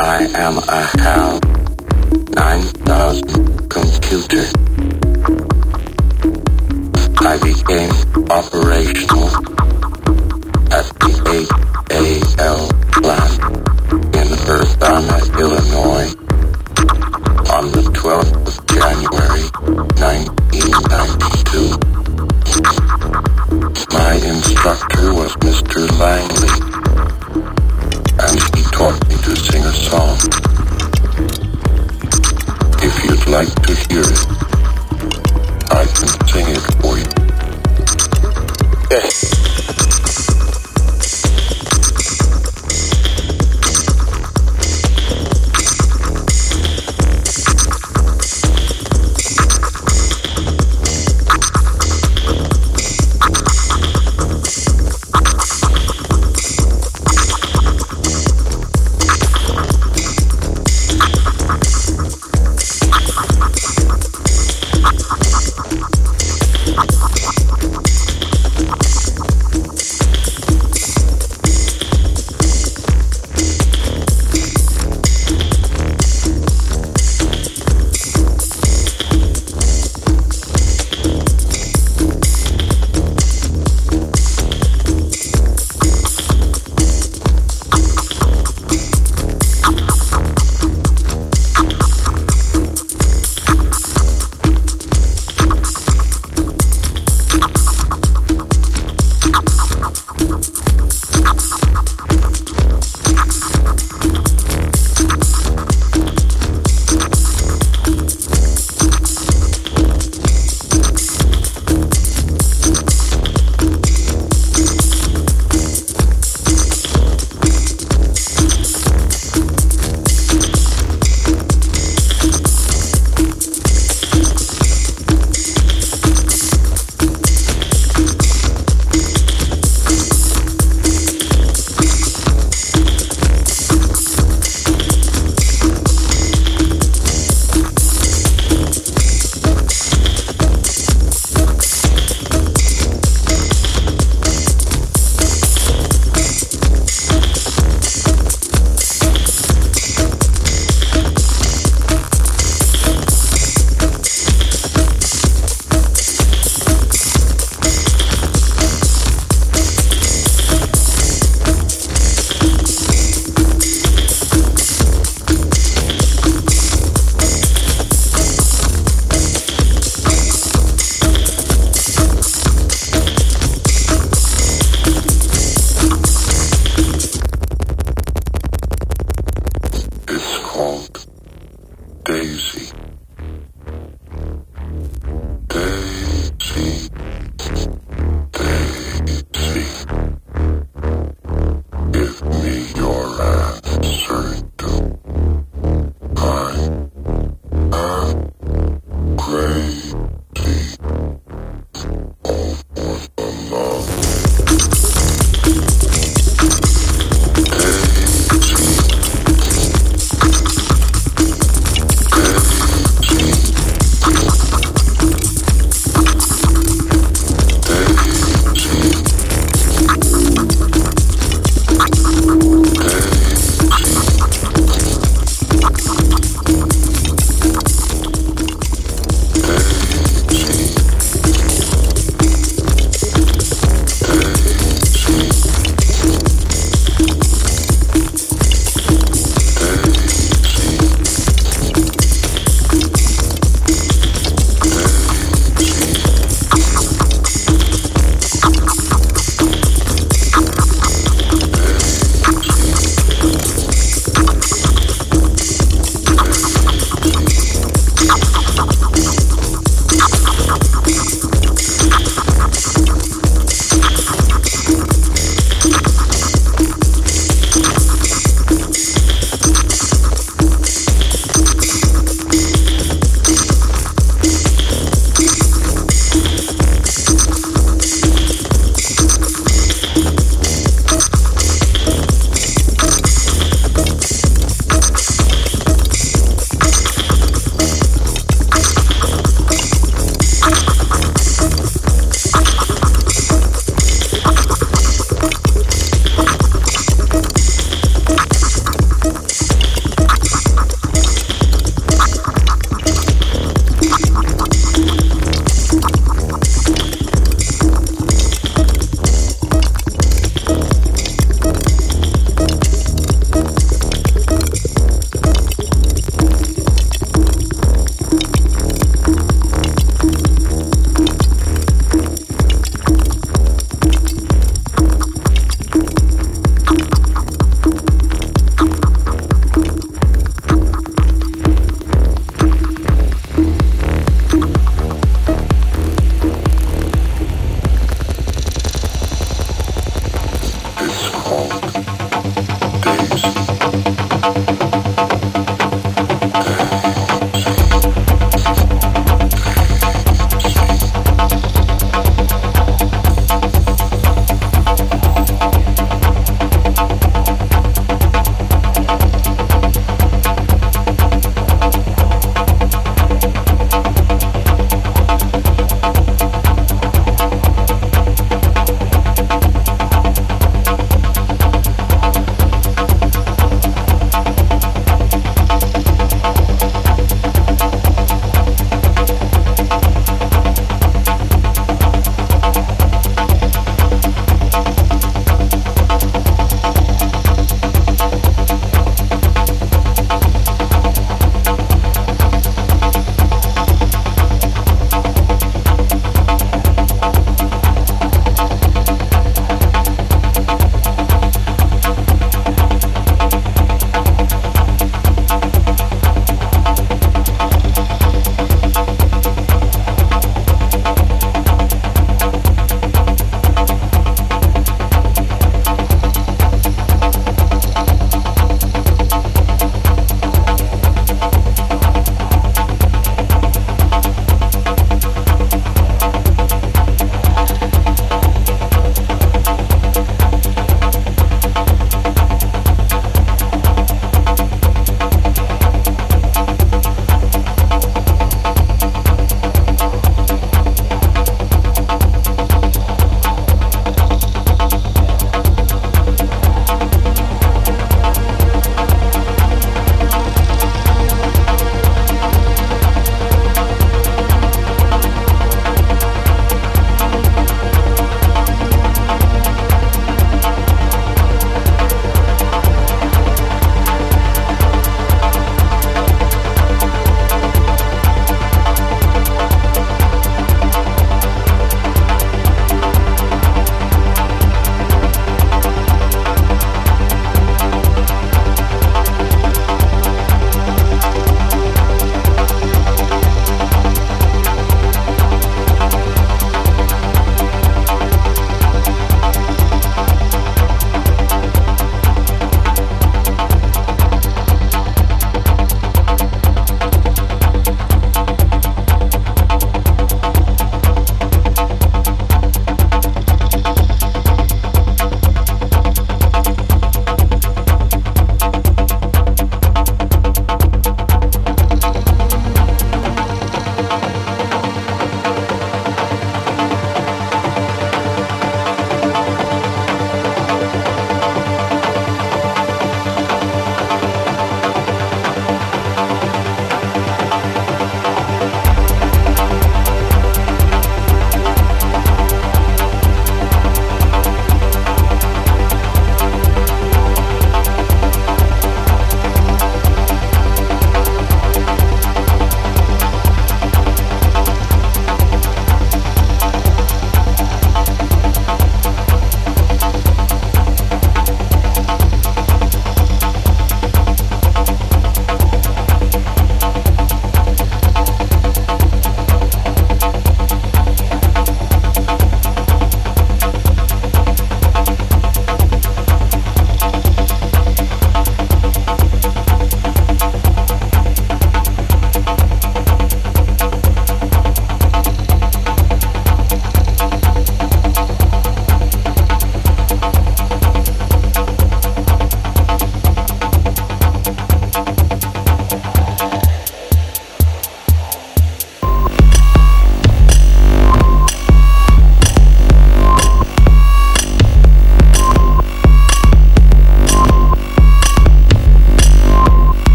am a HAL 9000 computer. I became operational at the HAL plant in Urbana, Illinois on the 12th of January 1992. My instructor was Mr. Langley,